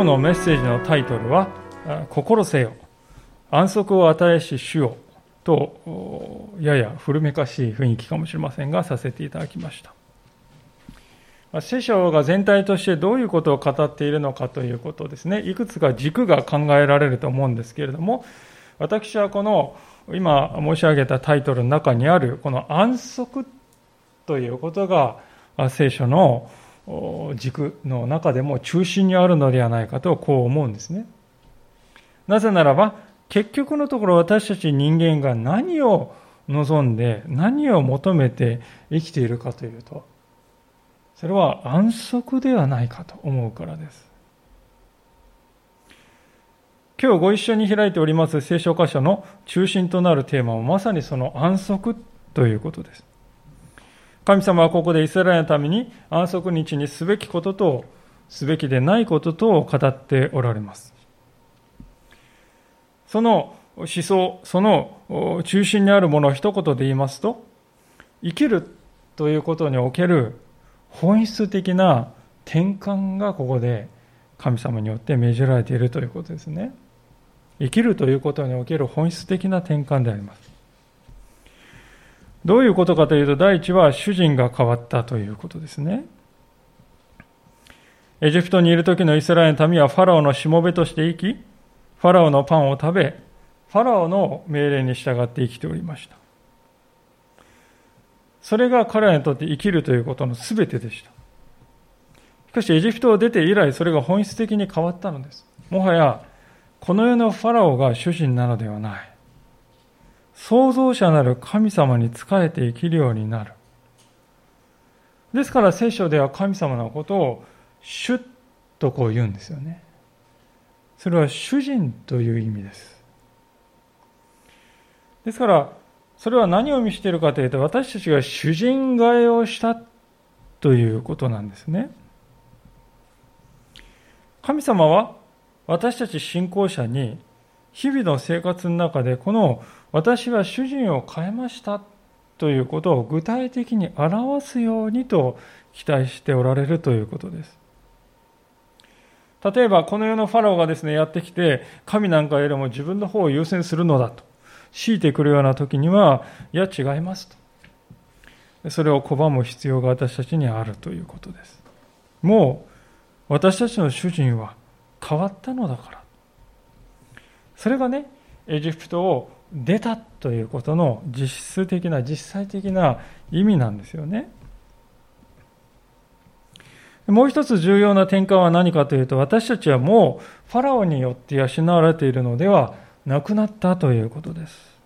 今日のメッセージのタイトルは「心せよ。安息を与えし主よ」とやや古めかしい雰囲気かもしれませんがさせていただきました。聖書が全体としてどういうことを語っているのかということですね。いくつか軸が考えられると思うんですけれども私はこの今申し上げたタイトルの中にあるこの安息ということが聖書の軸の中でも中心にあるのではないかとこう思うんですね。なぜならば結局のところ私たち人間が何を望んで何を求めて生きているかというとそれは安息ではないかと思うからです。今日ご一緒に開いております聖書箇所の中心となるテーマはまさにその安息ということです。神様はここでイスラエルのために安息日にすべきこととすべきでないことと語っておられます。その思想、その中心にあるものを一言で言いますと、生きるということにおける本質的な転換がここで神様によって命じられているということですね。生きるということにおける本質的な転換であります。どういうことかというと、第一は主人が変わったということですね。エジプトにいる時のイスラエルの民はファラオのしもべとして生き、ファラオのパンを食べ、ファラオの命令に従って生きておりました。それが彼らにとって生きるということの全てでした。しかしエジプトを出て以来、それが本質的に変わったのです。もはやこの世のファラオが主人なのではない。創造者なる神様に仕えて生きるようになる。ですから聖書では神様のことを主とこう言うんですよね。それは主人という意味です。ですから、それは何を意味しているかというと、私たちが主人替えをしたということなんですね。神様は私たち信仰者に日々の生活の中でこの私は主人を変えましたということを具体的に表すようにと期待しておられるということです。例えばこの世のファラオがですねやってきて神なんかよりも自分の方を優先するのだと強いてくるような時にはいや違いますとそれを拒む必要が私たちにあるということですもう私たちの主人は変わったのだから。それがね、エジプトを出たということの実質的な、実際的な意味なんですよね。もう一つ重要な転換は何かというと、私たちはもうファラオによって養われているのではなくなったということです。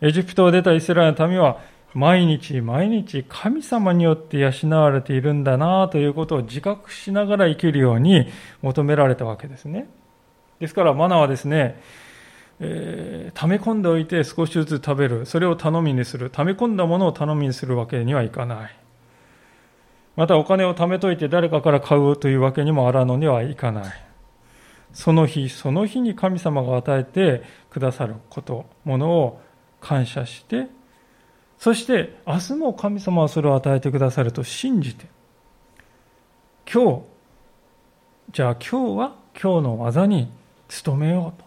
エジプトを出たイスラエルの民は毎日毎日神様によって養われているんだなということを自覚しながら生きるように求められたわけですね。ですからマナはですね、えー、溜め込んでおいて少しずつ食べる、それを頼みにする、溜め込んだものを頼みにするわけにはいかない。またお金を貯めといて誰かから買うというわけにもあらのにはいかない。その日その日に神様が与えてくださること、ものを感謝して。そして明日も神様はそれを与えてくださると信じて。今日じゃあ今日は今日の技に努めようと。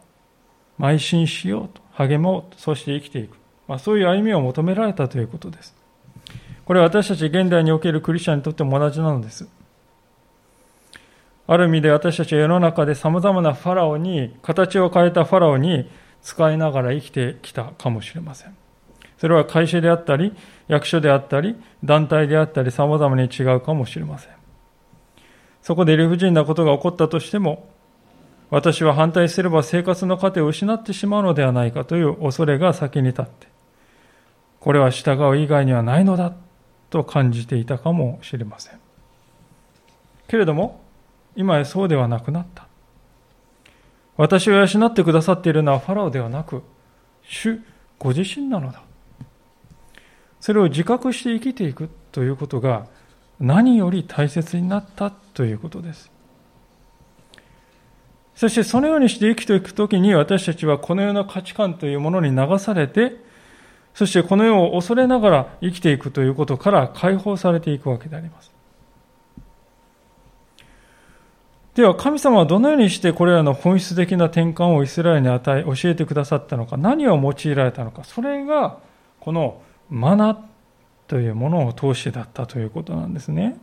邁進しようと。励もうと。そして生きていく、まあ、そういう歩みを求められたということです。これは私たち現代におけるクリスチャンにとっても同じなのです。ある意味で私たちは世の中で様々なファラオに形を変えたファラオに使いながら生きてきたかもしれません。それは会社であったり、役所であったり、団体であったり、様々に違うかもしれません。そこで理不尽なことが起こったとしても、私は反対すれば生活の糧を失ってしまうのではないかという恐れが先に立って、これは従う以外にはないのだと感じていたかもしれません。けれども、今やそうではなくなった。私を養ってくださっているのはファラオではなく、主ご自身なのだ。それを自覚して生きていくということが何より大切になったということです。そしてそのようにして生きていくときに私たちはこの世の価値観というものに流されて、そしてこの世を恐れながら生きていくということから解放されていくわけであります。では神様はどのようにしてこれらの本質的な転換をイスラエルに与え教えてくださったのか何を用いられたのかそれがこのマナというものを通してだったということなんですね。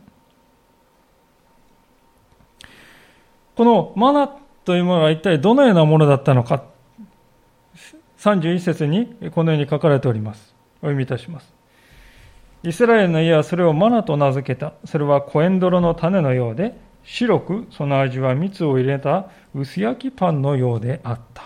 このマナというものは一体どのようなものだったのか。31節にこのように書かれております。お読みいたします。イスラエルの家はそれをマナと名付けた。それはコエンドロの種のようで白くその味は蜜を入れた薄焼きパンのようであった。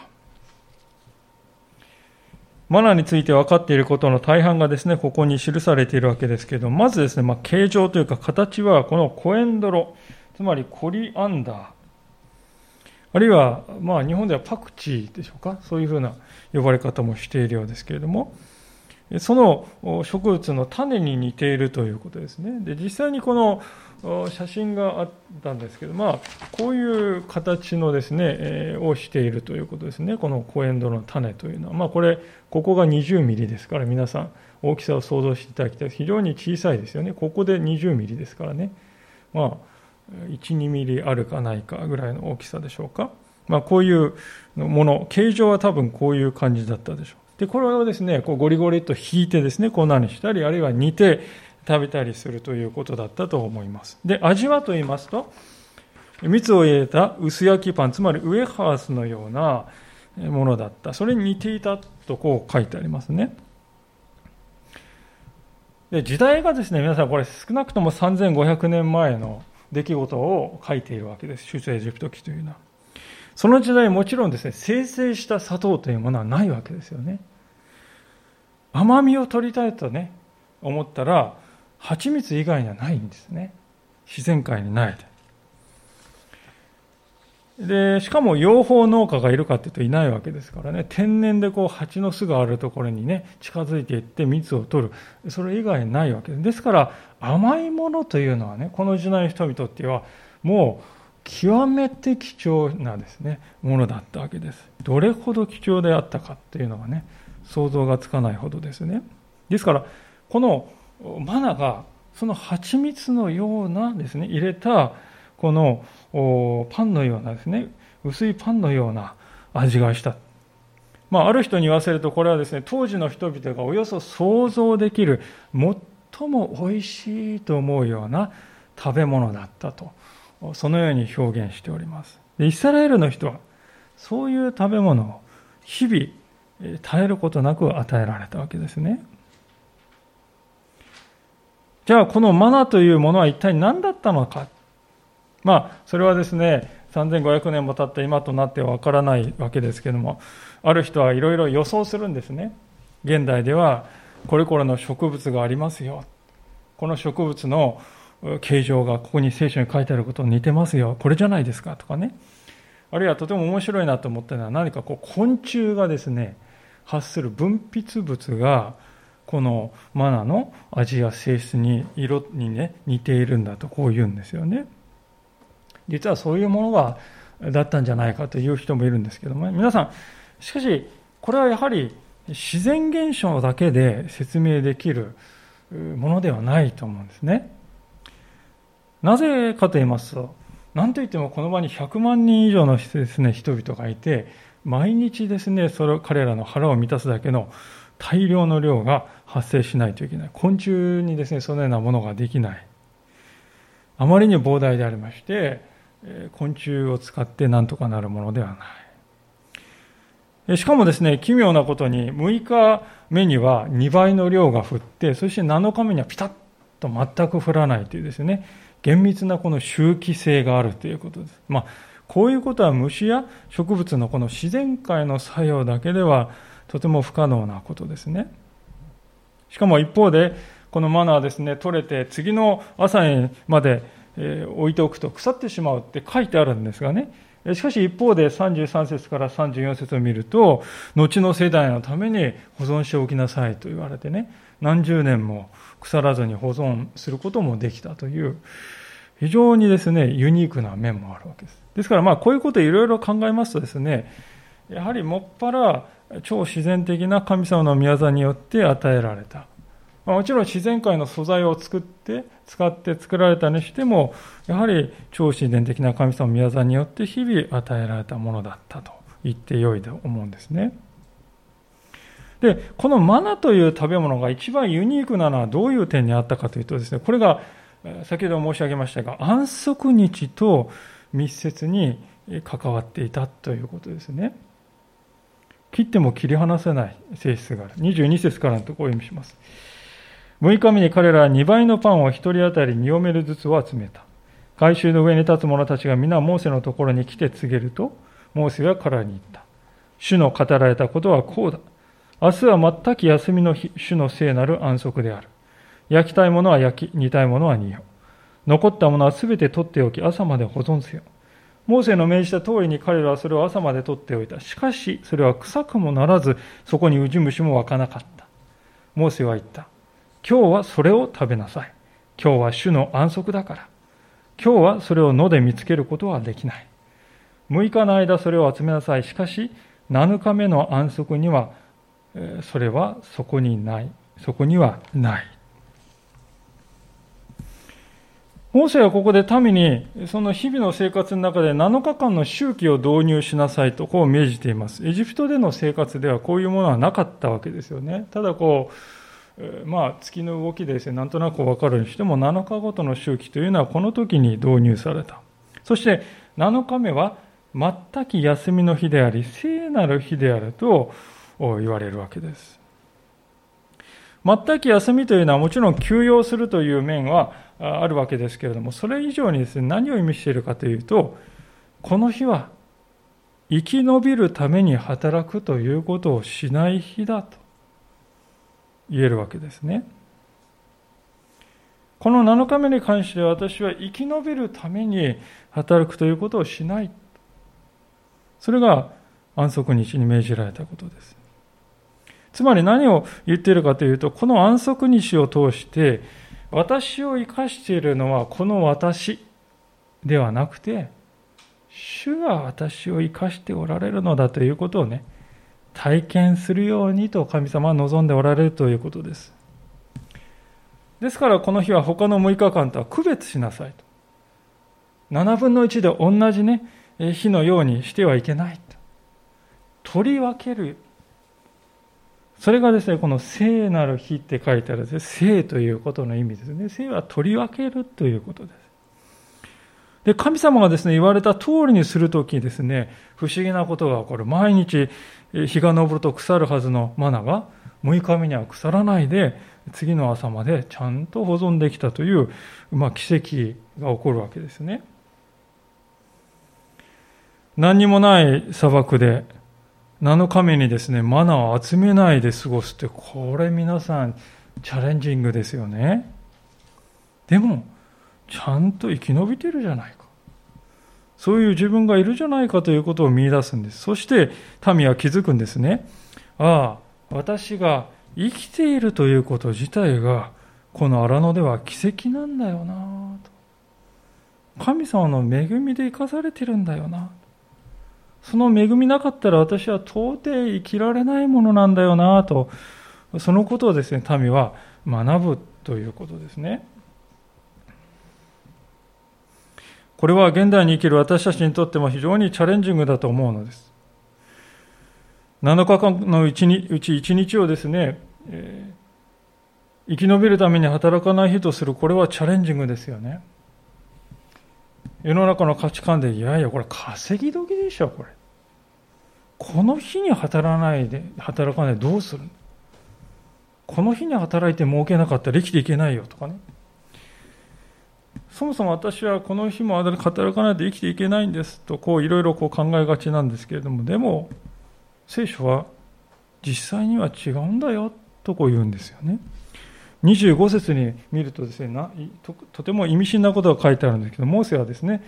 マナについて分かっていることの大半がですね、ここに記されているわけですけれども、まずですね、まあ、形状というか形はこのコエンドロ、つまりコリアンダー、あるいは、まあ、日本ではパクチーでしょうか、そういうふうな呼ばれ方もしているようですけれども、その植物の種に似ているということですね。で、実際にこの写真があったんですけど、まあ、こういう形のですね、えー、をしているということですね。このコエンドの種というのは。まあ、これ、ここが20ミリですから、皆さん、大きさを想像していただきたい。非常に小さいですよね。ここで20ミリですからね。まあ、12ミリあるかないかぐらいの大きさでしょうか、まあ、こういうもの形状は多分こういう感じだったでしょう。でこれをですねこうゴリゴリと引いてですね粉にしたりあるいは煮て食べたりするということだったと思います。で味はと言いますと蜜を入れた薄焼きパンつまりウエハースのようなものだった。それに似ていたとこう書いてありますね。で時代がですね皆さんこれ少なくとも3500年前の出来事を書いているわけです。出エジプト記というのは。その時代もちろんですね、生成した砂糖というものはないわけですよね。甘みを取りたいとね、思ったら、蜂蜜以外にはないんですね。自然界にないで。しかも養蜂農家がいるかっていうといないわけですからね、天然でこう蜂の巣があるところにね、近づいていって蜜を取る。それ以外ないわけです。ですから、甘いものというのはね、この時代の人にとっては、もう極めて貴重なですね、ものだったわけです。どれほど貴重であったかっていうのはね、想像がつかないほどですね。ですから、このマナが、その蜂蜜のようなですね、入れた、このパンのようなですね、薄いパンのような味がした。まあ、ある人に言わせると、これはですね、当時の人々がおよそ想像できる、最も美味しいと思うような食べ物だったと、そのように表現しております。イスラエルの人は、そういう食べ物を日々、絶えることなく与えられたわけですね。じゃあ、このマナというものは一体何だったのか。まあ、それはですね、3500年も経った今となってはわからないわけですけども、ある人はいろいろ予想するんですね。現代では、これこれの植物がありますよ。この植物の形状がここに聖書に書いてあることに似てますよ。これじゃないですかとかね。あるいはとても面白いなと思ったのは何かこう昆虫がですね、発する分泌物がこのマナの味や性質に色にね似ているんだとこう言うんですよね。実はそういうものがだったんじゃないかという人もいるんですけども、ね、皆さん、しかし、これはやはり自然現象だけで説明できるものではないと思うんですね。なぜかと言いますと、何といってもこの場に100万人以上のですね、人々がいて、毎日ですね、それ彼らの腹を満たすだけの大量の量が発生しないといけない。昆虫にですね、そのようなものができない。あまりに膨大でありまして、昆虫を使って何とかなるものではない。しかもですね、奇妙なことに6日目には2倍の量が降って、そして7日目にはピタッと全く降らないというですね、厳密なこの周期性があるということです。まあ、こういうことは虫や植物のこの自然界の作用だけではとても不可能なことですね。しかも一方で、このマナーですね、取れて次の朝にまで置いておくと腐ってしまうって書いてあるんですがね、しかし一方で33節から34節を見ると、後の世代のために保存しておきなさいと言われてね、何十年も腐らずに保存することもできたという、非常にですね、ユニークな面もあるわけです。ですからまあこういうことをいろいろ考えますとですね、やはりもっぱら超自然的な神様の宮座によって与えられた。もちろん自然界の素材を作って使って作られたにしてもやはり超自然的な神様宮沢によって日々与えられたものだったと言ってよいと思うんですね。でこのマナという食べ物が一番ユニークなのはどういう点にあったかというとですねこれが先ほど申し上げましたが安息日と密接に関わっていたということですね。切っても切り離せない性質がある。22節からのところを読みします。6日目に彼らは2倍のパンを1人当たり2オメルずつを集めた。回収の上に立つ者たちが皆モーセのところに来て告げると、モーセは彼らに言った。主の語られたことはこうだ。明日は全く休みの日、主の聖なる安息である。焼きたいものは焼き、煮たいものは煮よ。残ったものはすべて取っておき、朝まで保存せよ。モーセの命じた通りに彼らはそれを朝まで取っておいた。しかし、それは臭くもならず、そこにウジ虫も湧かなかった。モーセは言った。今日はそれを食べなさい。今日は主の安息だから。今日はそれを野で見つけることはできない。6日の間それを集めなさい。しかし、7日目の安息には、それはそこにない。そこにはない。モーセはここで民に、その日々の生活の中で7日間の周期を導入しなさいと、こう命じています。エジプトでの生活ではこういうものはなかったわけですよね。ただこう、まあ、月の動きでですね、なんとなくわかるにしても、7日ごとの周期というのはこの時に導入された。そして、7日目は、全く休みの日であり、聖なる日であると言われるわけです。全く休みというのはもちろん休養するという面はあるわけですけれども、それ以上にですね、何を意味しているかというと、この日は生き延びるために働くということをしない日だと言えるわけですね。この7日目に関して私は生き延びるために働くということをしない。それが安息日に命じられたことです。つまり何を言っているかというと、この安息日を通して、私を生かしているのはこの私ではなくて、主が私を生かしておられるのだということをね、体験するようにと神様は望んでおられるということです。ですからこの日は他の6日間とは区別しなさいと。7分の1で同じね、日のようにしてはいけないと。取り分けるそれがですね、この聖なる日って書いてあるんですね、聖ということの意味ですね。聖は取り分けるということです。で、神様がですね、言われた通りにするときですね、不思議なことが起こる。毎日日が昇ると腐るはずのマナが、6日目には腐らないで、次の朝までちゃんと保存できたという、まあ、奇跡が起こるわけですね。何にもない砂漠で7日目にですね、マナを集めないで過ごすって、これ皆さんチャレンジングですよね。でも、ちゃんと生き延びてるじゃないか。そういう自分がいるじゃないかということを見出すんです。そして民は気づくんですね。ああ、私が生きているということ自体が、この荒野では奇跡なんだよなと。神様の恵みで生かされてるんだよな。その恵みなかったら私は到底生きられないものなんだよなと、そのことをですね、民は学ぶということですね。これは現代に生きる私たちにとっても非常にチャレンジングだと思うのです。7日間のうちにうち1日をですね、えー、生き延びるために働かない日とする、これはチャレンジングですよね。世の中の価値観で、いやいや、これ稼ぎ時でしょ、これ。この日に働かないで、働かないでどうする？この日に働いて儲けなかったら生きていけないよとかね。そもそも私はこの日も働かないと生きていけないんですと、こういろいろ考えがちなんですけれども、でも、聖書は実際には違うんだよとこう言うんですよね。25節に見るとですねととても意味深なことが書いてあるんですけどモーセはですね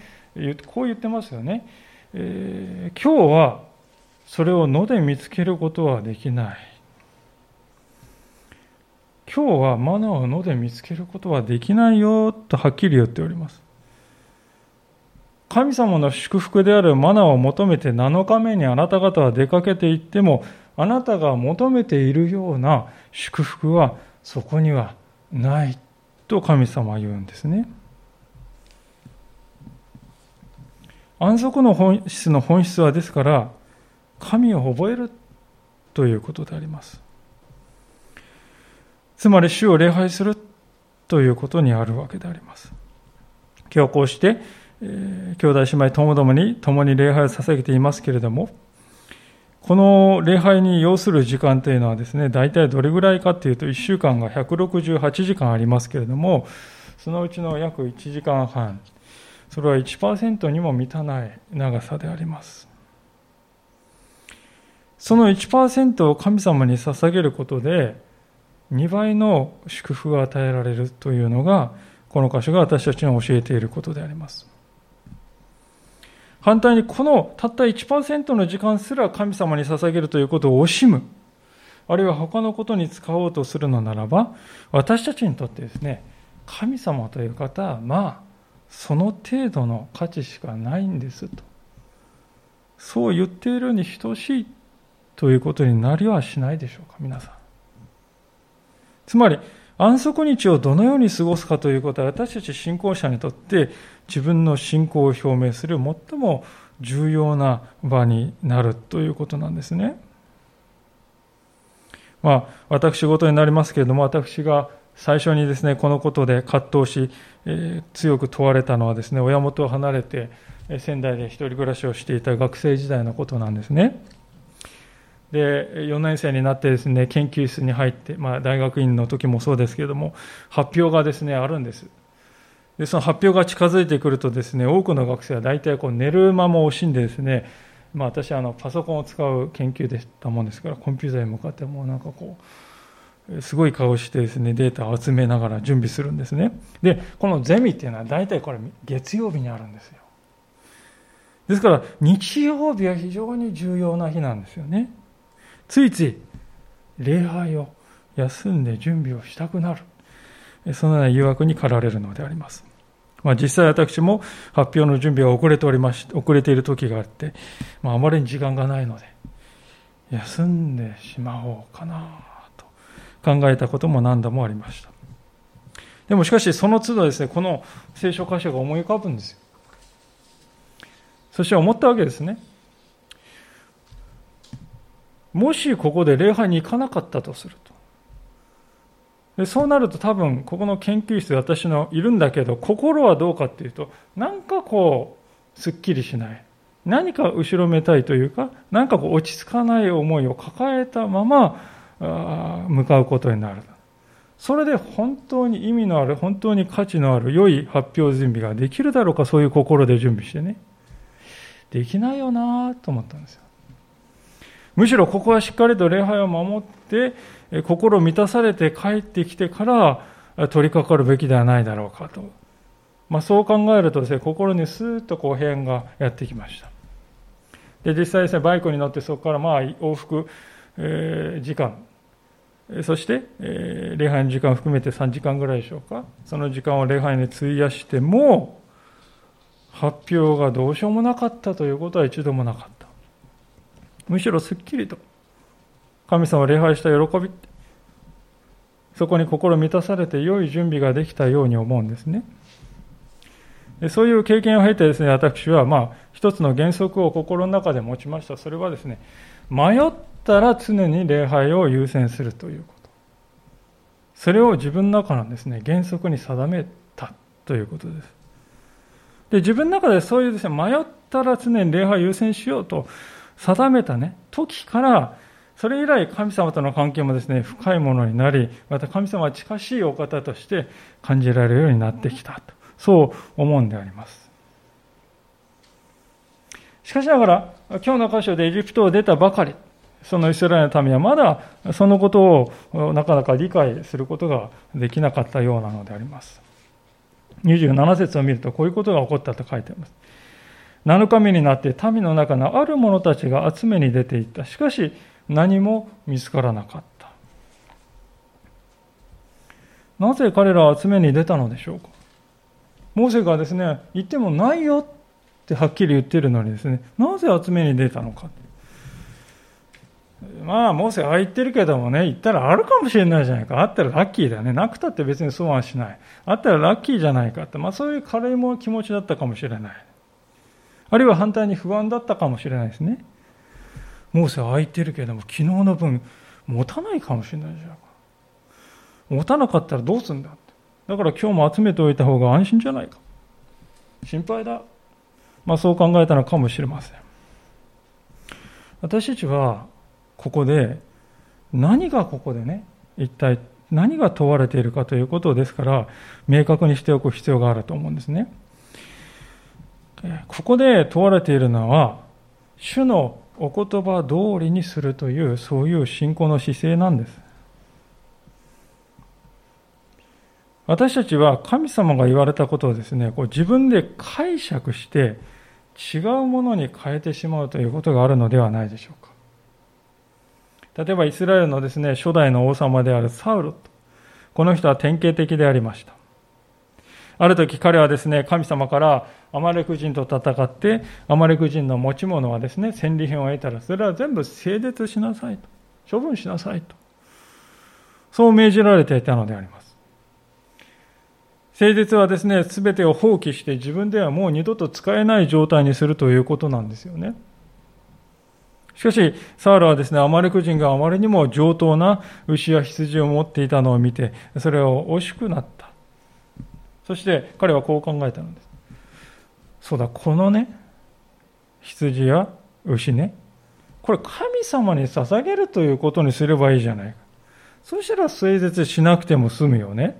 こう言ってますよね、えー、今日はそれを野で見つけることはできない今日はマナーを野で見つけることはできないよとはっきり言っております神様の祝福であるマナを求めて7日目にあなた方は出かけていってもあなたが求めているような祝福はそこにはないと神様は言うんですね。安息の本質の本質はですから神を覚えるということであります。つまり主を礼拝するということにあるわけであります。今日こうして、えー、兄弟姉妹ともどもに共に礼拝を捧げていますけれども、この礼拝に要する時間というのはですね、大体どれぐらいかというと、1週間が168時間ありますけれども、そのうちの約1時間半、それは1%にも満たない長さであります。その1%を神様に捧げることで、2倍の祝福が与えられるというのが、この箇所が私たちに教えていることであります。反対にこのたった1%の時間すら神様に捧げるということを惜しむ、あるいは他のことに使おうとするのならば、私たちにとってですね、神様という方は、まあ、その程度の価値しかないんですと。そう言っているに等しいということになりはしないでしょうか、皆さん。つまり、安息日をどのように過ごすかということは私たち信仰者にとって自分の信仰を表明する最も重要な場になるということなんですね。まあ、私事になりますけれども、私が最初にですね、このことで葛藤し、えー、強く問われたのはですね、親元を離れて仙台で一人暮らしをしていた学生時代のことなんですね。で4年生になってですね研究室に入って、まあ、大学院の時もそうですけれども発表がですねあるんです。でその発表が近づいてくるとですね多くの学生は大体こう寝る間も惜しんでですね、まあ、私はあのパソコンを使う研究でしたもんですからコンピューターに向かってもなんかこうすごい顔してですねデータを集めながら準備するんですね。でこのゼミっていうのは大体これ月曜日にあるんですよ。ですから日曜日は非常に重要な日なんですよね。ついつい礼拝を休んで準備をしたくなる。そのような誘惑に駆られるのであります。まあ、実際私も発表の準備が遅れておりまし遅れている時があって、まあ、あまりに時間がないので、休んでしまおうかなと考えたことも何度もありました。でもしかしその都度ですね、この聖書箇所が思い浮かぶんですよ。そして思ったわけですね。もしここで礼拝に行かなかったとすると。でそうなると多分ここの研究室で私のいるんだけど心はどうかっていうとなんかこうすっきりしない。何か後ろめたいというか何かこう落ち着かない思いを抱えたまま向かうことになる。それで本当に意味のある本当に価値のある良い発表準備ができるだろうかそういう心で準備してね。できないよなと思ったんですよ。むしろここはしっかりと礼拝を守って心満たされて帰ってきてから取り掛かるべきではないだろうかと、まあ、そう考えるとですね心にスーッとこう平安がやってきました。で実際ですねバイクに乗ってそこからまあ往復、えー、時間。そして、えー、礼拝の時間含めて3時間ぐらいでしょうか。その時間を礼拝に費やしても発表がどうしようもなかったということは一度もなかった。むしろすっきりと神様を礼拝した喜びそこに心満たされて良い準備ができたように思うんですね。そういう経験を経てですね私はまあ一つの原則を心の中で持ちました。それはですね迷ったら常に礼拝を優先するということ。それを自分の中のですね原則に定めたということです。で自分の中でそういうですね迷ったら常に礼拝優先しようと定めたね、時から、それ以来神様との関係もですね、深いものになり、また神様は近しいお方として感じられるようになってきたと、そう思うんであります。しかしながら、今日の箇所でエジプトを出たばかり、そのイスラエルの民はまだそのことをなかなか理解することができなかったようなのであります。27節を見るとこういうことが起こったと書いてあります。7日目になって民の中のある者たちが集めに出ていった。しかし何も見つからなかった。なぜ彼らは集めに出たのでしょうかモーセがですね、言ってもないよってはっきり言ってるのにですね、なぜ集めに出たのか。まあ、モーセは言ってるけどもね、言ったらあるかもしれないじゃないか。あったらラッキーだね。なくたって別に損はしない。あったらラッキーじゃないかって、まあそういう軽いも気持ちだったかもしれない。あるいは反対に不安だったかもしれないですね。モーセは空いてるけれども、昨日の分持たないかもしれないじゃないか。持たなかったらどうすんだって。だから今日も集めておいた方が安心じゃないか。心配だ。まあそう考えたのかもしれません。私たちはここで何がここでね一体何が問われているかということですから明確にしておく必要があると思うんですねここで問われているのは主のお言葉通りにするというそういう信仰の姿勢なんです私たちは神様が言われたことをですねこう自分で解釈して違うものに変えてしまうということがあるのではないでしょうか例えばイスラエルのですね、初代の王様であるサウルと、この人は典型的でありました。ある時彼はですね、神様からアマレク人と戦って、アマレク人の持ち物はですね、戦利品を得たら、それは全部整列しなさいと。処分しなさいと。そう命じられていたのであります。誠実はですね、すべてを放棄して自分ではもう二度と使えない状態にするということなんですよね。しかし、サウルはですね、アマレク人があまりにも上等な牛や羊を持っていたのを見て、それを惜しくなった。そして彼はこう考えたのです。そうだ、このね、羊や牛ね、これ神様に捧げるということにすればいいじゃないか。そしたら整絶しなくても済むよね。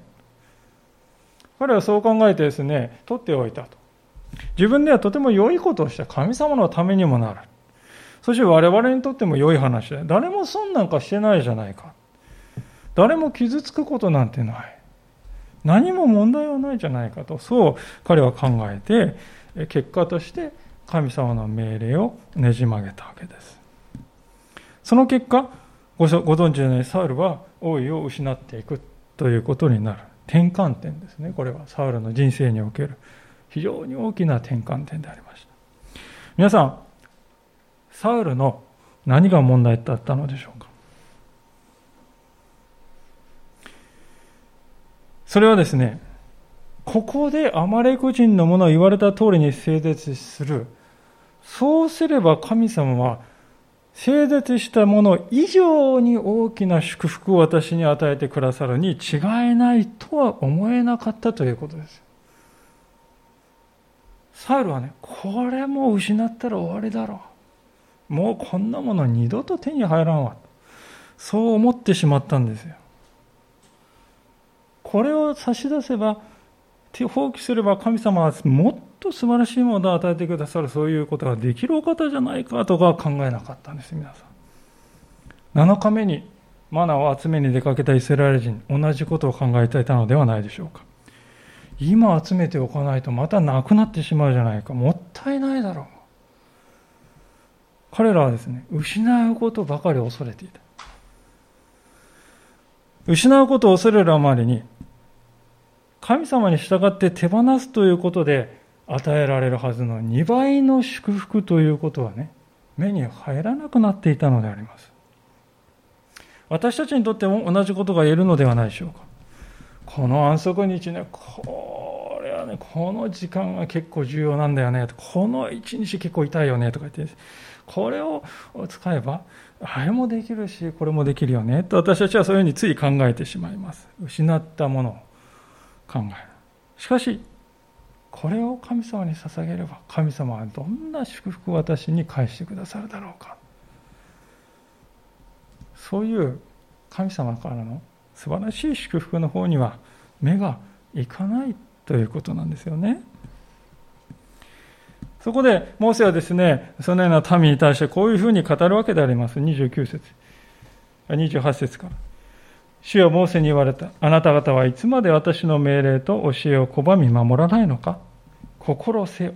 彼はそう考えてですね、取っておいたと。自分ではとても良いことをした神様のためにもなる。そして我々にとっても良い話だ。誰も損なんかしてないじゃないか。誰も傷つくことなんてない。何も問題はないじゃないかと、そう彼は考えて、結果として神様の命令をねじ曲げたわけです。その結果、ご存知のようにサウルは王位を失っていくということになる。転換点ですね。これはサウルの人生における非常に大きな転換点でありました。皆さん、サウルの何が問題だったのでしょうか？それはですね、ここでアマレク人のものを言われた通りに整絶する。そうすれば神様は整絶したもの以上に大きな祝福を私に与えてくださるに違いないとは思えなかったということです。サウルはね、これも失ったら終わりだろう。もうこんなもの二度と手に入らんわ。そう思ってしまったんですよ。これを差し出せば、手放棄すれば神様はもっと素晴らしいものを与えてくださる、そういうことができるお方じゃないかとか考えなかったんです、皆さん。7日目にマナを集めに出かけたイスラエル人、同じことを考えていたのではないでしょうか。今集めておかないとまたなくなってしまうじゃないか。もったいないだろう。彼らはですね、失うことばかり恐れていた。失うことを恐れるあまりに、神様に従って手放すということで与えられるはずの2倍の祝福ということはね、目に入らなくなっていたのであります。私たちにとっても同じことが言えるのではないでしょうか。この安息日ね、これはね、この時間が結構重要なんだよね、この一日結構痛いよね、とか言って、これを使えば、あれもできるし、これもできるよね、と私たちはそういうふうについ考えてしまいます。失ったもの考える。しかし、これを神様に捧げれば、神様はどんな祝福を私に返してくださるだろうか。そういう神様からの素晴らしい祝福の方には目がいかないということなんですよね。そこで、モーセはですね、そのような民に対してこういうふうに語るわけであります。29節。28節から。主はモーセに言われた。あなた方はいつまで私の命令と教えを拒み守らないのか？心せよ。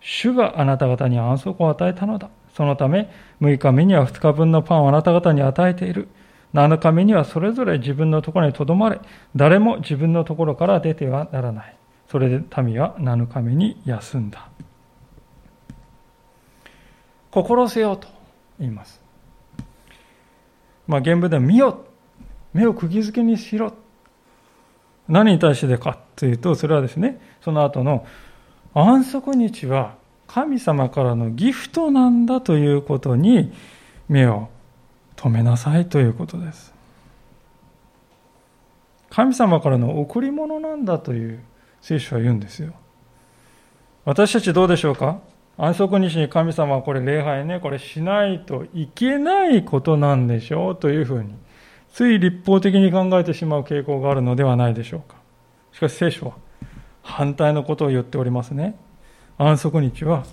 主があなた方に安息を与えたのだ。そのため、6日目には2日分のパンをあなた方に与えている。7日目にはそれぞれ自分のところにとどまれ。誰も自分のところから出てはならない。それで民は7日目に休んだ。心せよと言います。まあ、原文では見よ目を釘付けにしろ。何に対してかというとそれはですねその後の安息日は神様からのギフトなんだということに目を止めなさいということです。神様からの贈り物なんだという聖書は言うんですよ。私たちどうでしょうか？安息日に神様はこれ礼拝ね、これしないといけないことなんでしょう？というふうに、つい立法的に考えてしまう傾向があるのではないでしょうか。しかし聖書は反対のことを言っておりますね。安息日は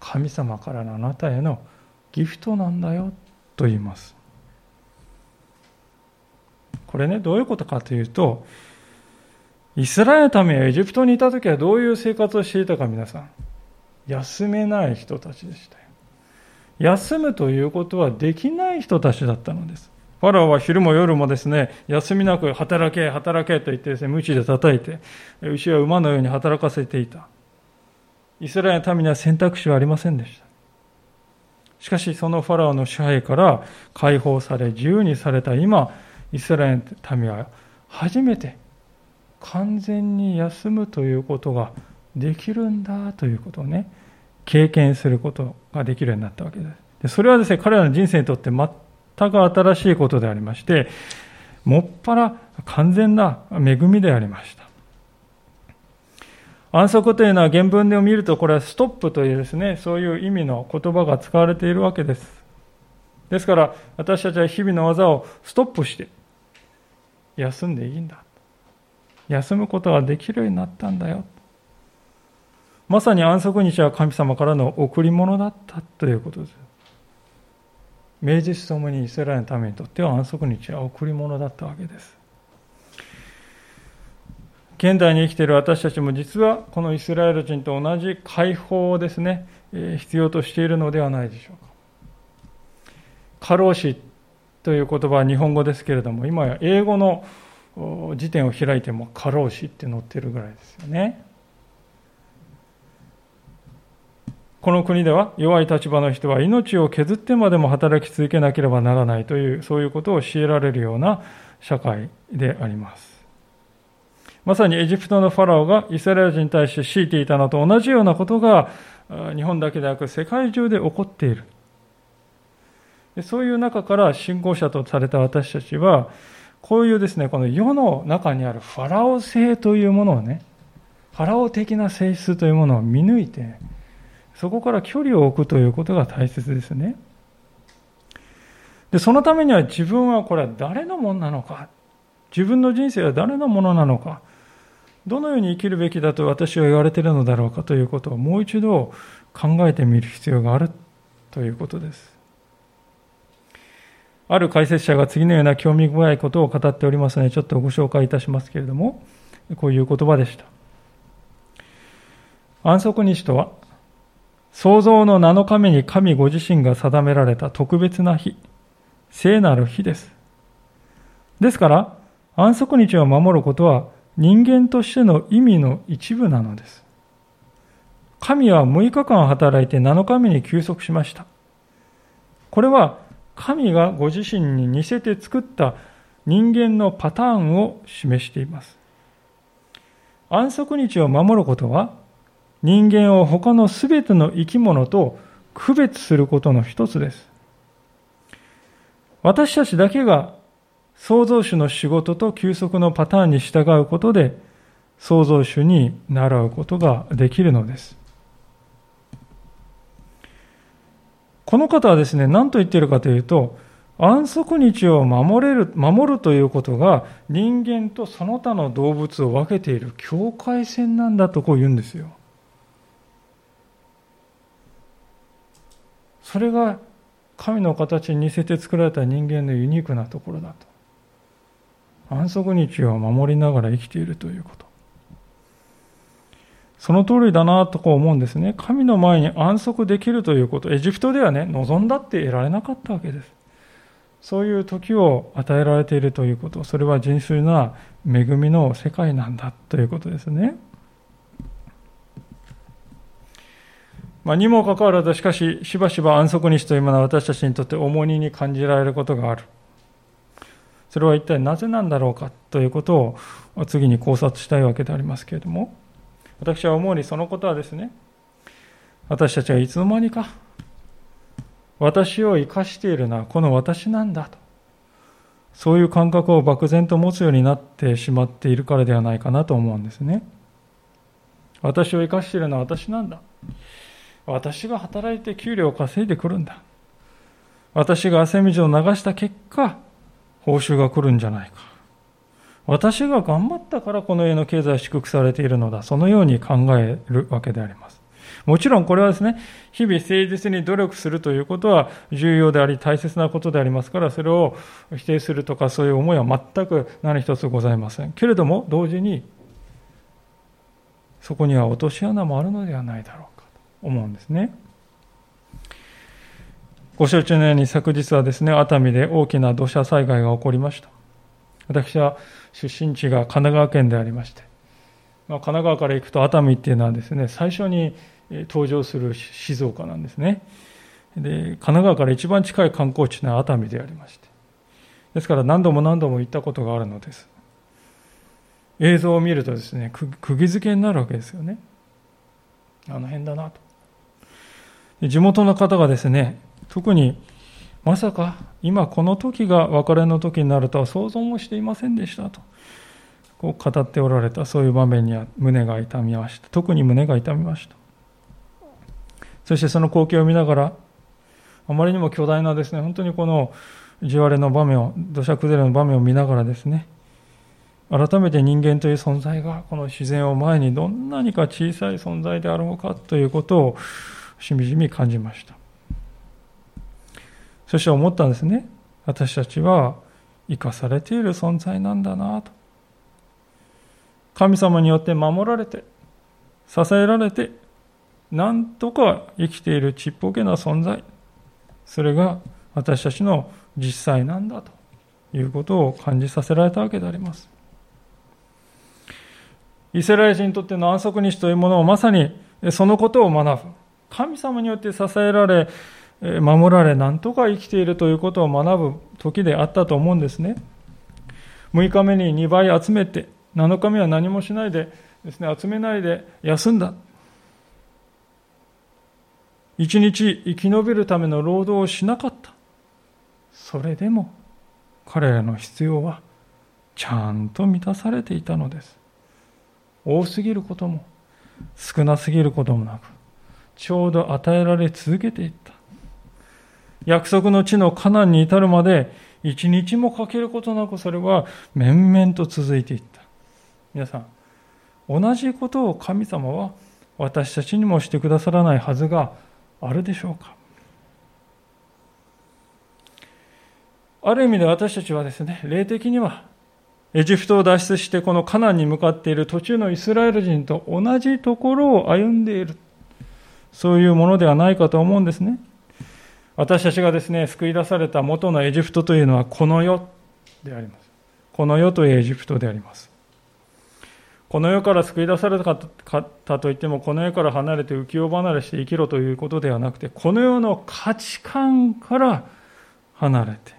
神様からのあなたへのギフトなんだよと言います。これね、どういうことかというと、イスラエルの民はエジプトにいた時はどういう生活をしていたか皆さん。休めない人たちでしたよ。休むということはできない人たちだったのです。ファラオは昼も夜もですね、休みなく働け、働けと言ってですね、無知で叩いて、牛は馬のように働かせていた。イスラエルの民には選択肢はありませんでした。しかし、そのファラオの支配から解放され、自由にされた今、イスラエルの民は初めて完全に休むということができるんだということをね、経験することができるようになったわけです。でそれはですね、彼らの人生にとって全く新しいことでありまして、もっぱら完全な恵みでありました。安息というのは原文で見るとこれはストップというですね、そういう意味の言葉が使われているわけです。ですから私たちは日々の技をストップして休んでいいんだ。休むことができるようになったんだよ。まさに安息日は神様からの贈り物だったということです。明治ともにイスラエルのためにとっては安息日は贈り物だったわけです。現代に生きている私たちも実はこのイスラエル人と同じ解放をですね、必要としているのではないでしょうか。過労死という言葉は日本語ですけれども、今や英語の辞典を開いても過労死って載ってるぐらいですよね。この国では弱い立場の人は命を削ってまでも働き続けなければならないという、そういうことを強いられるような社会であります。まさにエジプトのファラオがイスラエル人に対して強いていたのと同じようなことが日本だけでなく世界中で起こっている。そういう中から信仰者とされた私たちは、こういうですね、この世の中にあるファラオ性というものをね、ファラオ的な性質というものを見抜いて、そこから距離を置くということが大切ですね。で、そのためには自分はこれは誰のものなのか、自分の人生は誰のものなのか、どのように生きるべきだと私は言われているのだろうかということをもう一度考えてみる必要があるということです。ある解説者が次のような興味深いことを語っておりますので、ちょっとご紹介いたしますけれども、こういう言葉でした。安息日とは、創造の7日目に神ご自身が定められた特別な日、聖なる日です。ですから、安息日を守ることは人間としての意味の一部なのです。神は6日間働いて7日目に休息しました。これは神がご自身に似せて作った人間のパターンを示しています。安息日を守ることは人間を他のすべての生き物と区別することの一つです。私たちだけが創造主の仕事と休息のパターンに従うことで創造主に習うことができるのです。この方はですね、何と言っているかというと、安息日を守れる、守るということが人間とその他の動物を分けている境界線なんだとこう言うんですよ。それが神の形に似せて作られた人間のユニークなところだと。安息日を守りながら生きているということ。その通りだなとこう思うんですね。神の前に安息できるということ。エジプトではね、望んだって得られなかったわけです。そういう時を与えられているということ。それは純粋な恵みの世界なんだということですね。まあ、にもかかわらず、しかし、しばしば安息日というものは私たちにとって重荷に感じられることがある。それは一体なぜなんだろうかということを次に考察したいわけでありますけれども、私は思うにそのことはですね、私たちはいつの間にか、私を生かしているのはこの私なんだと、そういう感覚を漠然と持つようになってしまっているからではないかなと思うんですね。私を生かしているのは私なんだ。私が働いて給料を稼いでくるんだ。私が汗水を流した結果、報酬が来るんじゃないか。私が頑張ったからこの家の経済は祝福されているのだ。そのように考えるわけであります。もちろんこれはですね、日々誠実に努力するということは重要であり大切なことでありますから、それを否定するとかそういう思いは全く何一つございません。けれども、同時に、そこには落とし穴もあるのではないだろう思うんですね。ご承知のように昨日はですね、熱海で大きな土砂災害が起こりました。私は出身地が神奈川県でありまして、まあ、神奈川から行くと熱海っていうのはですね、最初に登場する静岡なんですね。で、神奈川から一番近い観光地は熱海でありまして。ですから何度も何度も行ったことがあるのです。映像を見るとですね、釘付けになるわけですよね。あの辺だなと。地元の方がですね、特にまさか今この時が別れの時になるとは想像もしていませんでしたと。こう語っておられたそういう場面には胸が痛みました。特に胸が痛みました。そしてその光景を見ながら、あまりにも巨大なですね、本当にこの地割れの場面を、土砂崩れの場面を見ながらですね、改めて人間という存在がこの自然を前にどんなにか小さい存在であろうかということをしみじみ感じました。そして思ったんですね。私たちは生かされている存在なんだなと。神様によって守られて、支えられて、なんとか生きているちっぽけな存在、それが私たちの実際なんだということを感じさせられたわけであります。イスラエル人にとっての安息日というものをまさにそのことを学ぶ。神様によって支えられ、守られ、なんとか生きているということを学ぶ時であったと思うんですね。6日目に2倍集めて、7日目は何もしないでですね、集めないで休んだ。一日生き延びるための労働をしなかった。それでも彼らの必要はちゃんと満たされていたのです。多すぎることも少なすぎることもなく、ちょうど与えられ続けていった。約束の地のカナンに至るまで一日もかけることなくそれは面々と続いていった。皆さん、同じことを神様は私たちにもしてくださらないはずがあるでしょうか？ある意味で私たちはですね、霊的にはエジプトを脱出してこのカナンに向かっている途中のイスラエル人と同じところを歩んでいる。そういうものではないかと思うんですね。私たちがですね、救い出された元のエジプトというのはこの世であります。この世というエジプトであります。この世から救い出されたかといっても、この世から離れて浮世離れして生きろということではなくて、この世の価値観から離れて、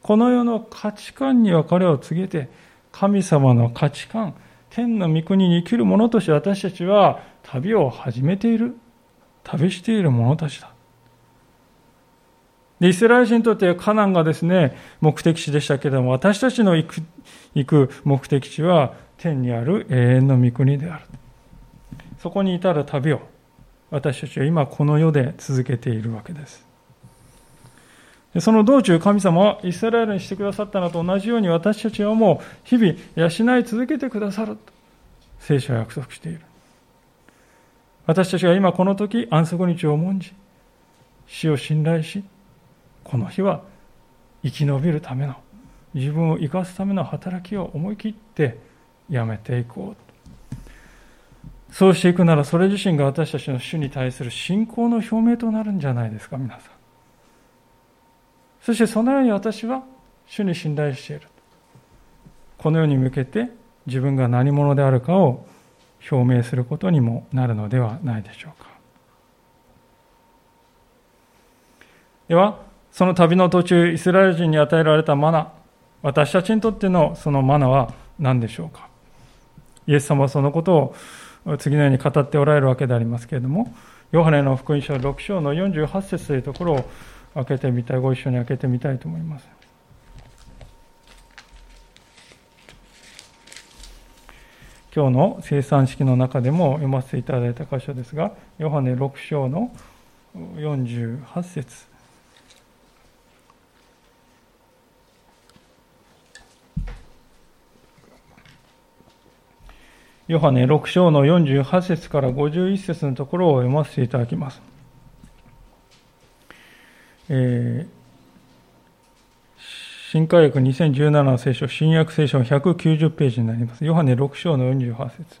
この世の価値観に別れを告げて、神様の価値観、天の御国に生きる者として私たちは旅を始めている、旅している者たちだ。で、イスラエル人にとってカナンがですね、目的地でしたけれども、私たちの行く行く目的地は天にある永遠の御国である。そこに至る旅を私たちは今この世で続けているわけです。その道中神様はイスラエルにしてくださったのと同じように私たちはもう日々養い続けてくださると聖書は約束している。私たちが今この時安息日を重んじ。死を信頼しこの日は生き延びるための自分を生かすための働きを思い切ってやめていこうそうしていくならそれ自身が私たちの主に対する信仰の表明となるんじゃないですか皆さん。そしてそのように私は主に信頼している。この世に向けて自分が何者であるかを表明することにもなるのではないでしょうかではその旅の途中、イスラエル人に与えられたマナ、私たちにとってのそのマナは何でしょうかイエス様はそのことを次のように語っておられるわけでありますけれども、ヨハネの福音書6章の48節というところを開けてみたい、ご一緒に開けてみたいと思います。今日の生産式の中でも読ませていただいた箇所ですが、ヨハネ6章の48節ヨハネ6章の48節から51節のところを読ませていただきます。えー、新海訳2017聖書、新約聖書190ページになります。ヨハネ6章の48節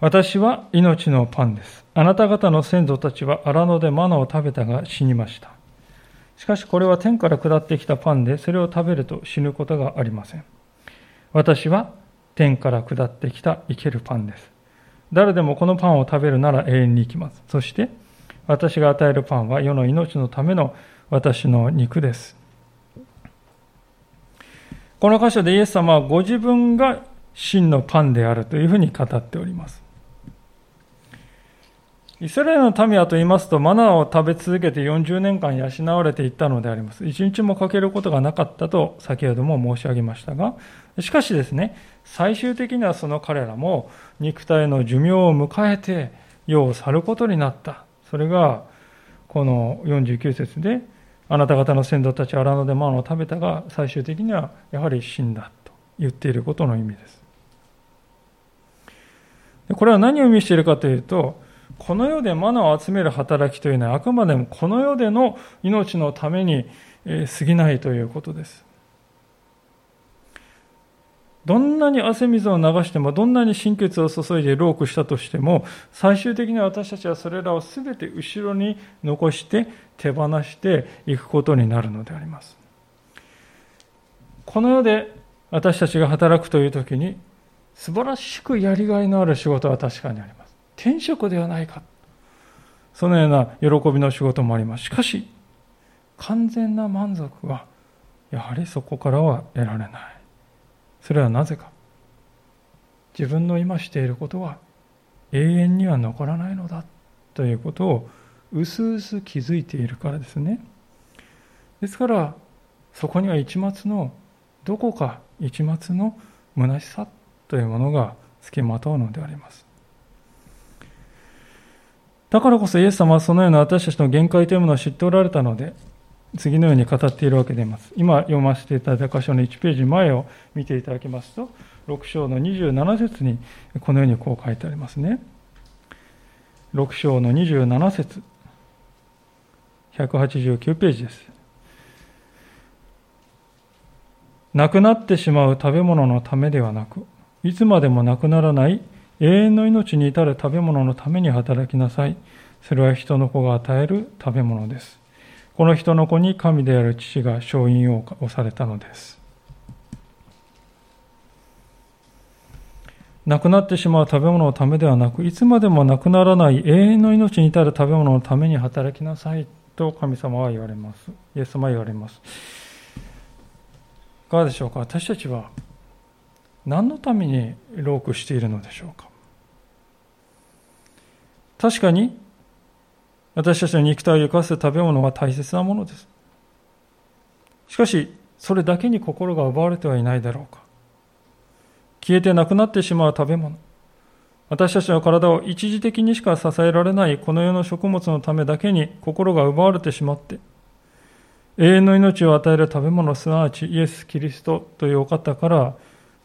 私は命のパンです。あなた方の先祖たちは荒野でマナを食べたが死にました。しかしこれは天から下ってきたパンで、それを食べると死ぬことがありません。私は天から下ってきた生けるパンです。誰でもこのパンを食べるなら永遠に生きます。そして、私が与えるパンは世の命のための私の肉です。この箇所でイエス様はご自分が真のパンであるというふうに語っております。イスラエルの民はと言いますと、マナーを食べ続けて40年間養われていったのであります。一日も欠けることがなかったと先ほども申し上げましたが、しかしですね、最終的にはその彼らも肉体の寿命を迎えて世を去ることになった。それが、この49節で、あなた方の先祖たちは荒野でマナを食べたが、最終的にはやはり死んだと言っていることの意味です。これは何を意味しているかというと、この世でマナを集める働きというのはあくまでもこの世での命のために過ぎないということです。どんなに汗水を流しても、どんなに心血を注いでロークしたとしても、最終的に私たちはそれらを全て後ろに残して手放していくことになるのであります。この世で私たちが働くという時に、素晴らしくやりがいのある仕事は確かにあります。転職ではないか。そのような喜びの仕事もあります。しかし、完全な満足は、やはりそこからは得られない。それはなぜか。自分の今していることは永遠には残らないのだということをうすうす気づいているからですね。ですから、そこには一末の、どこか一末の虚しさというものが付きまとうのであります。だからこそイエス様はそのような私たちの限界というものを知っておられたので、次のように語っているわけであります。今読ませていただいた箇所の1ページ前を見ていただきますと、6章の27節にこのようにこう書いてありますね。6章の27節189ページです。なくなってしまう食べ物のためではなく、いつまでもなくならない永遠の命に至る食べ物のために働きなさい。それは人の子が与える食べ物です。この人の子に神である父が勝因を押されたのです。なくなってしまう食べ物のためではなく、いつまでもなくならない永遠の命に至る食べ物のために働きなさいと神様は言われます。イエス様は言われます。いかがでしょうか？私たちは何のためにロークしているのでしょうか？確かに私たちの肉体を生かす食べ物は大切なものです。しかし、それだけに心が奪われてはいないだろうか。消えてなくなってしまう食べ物。私たちの体を一時的にしか支えられないこの世の食物のためだけに心が奪われてしまって、永遠の命を与える食べ物、すなわちイエス・キリストというお方から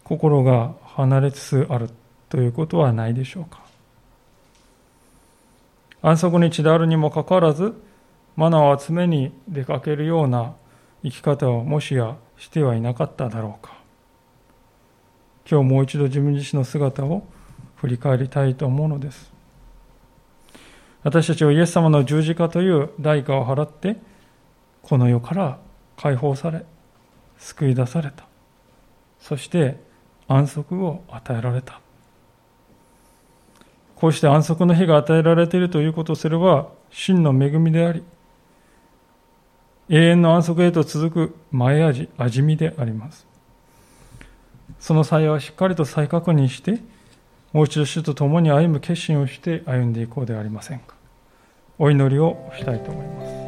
心が離れつつあるということはないでしょうか。安息日であるにもかかわらず、マナーを集めに出かけるような生き方をもしやしてはいなかっただろうか。今日もう一度自分自身の姿を振り返りたいと思うのです。私たちはイエス様の十字架という代価を払って、この世から解放され、救い出された。そして安息を与えられた。こうして安息の日が与えられているということをすれば、真の恵みであり、永遠の安息へと続く前味、味見であります。その際はしっかりと再確認して、もう一度主と共に歩む決心をして歩んでいこうではありませんか。お祈りをしたいと思います。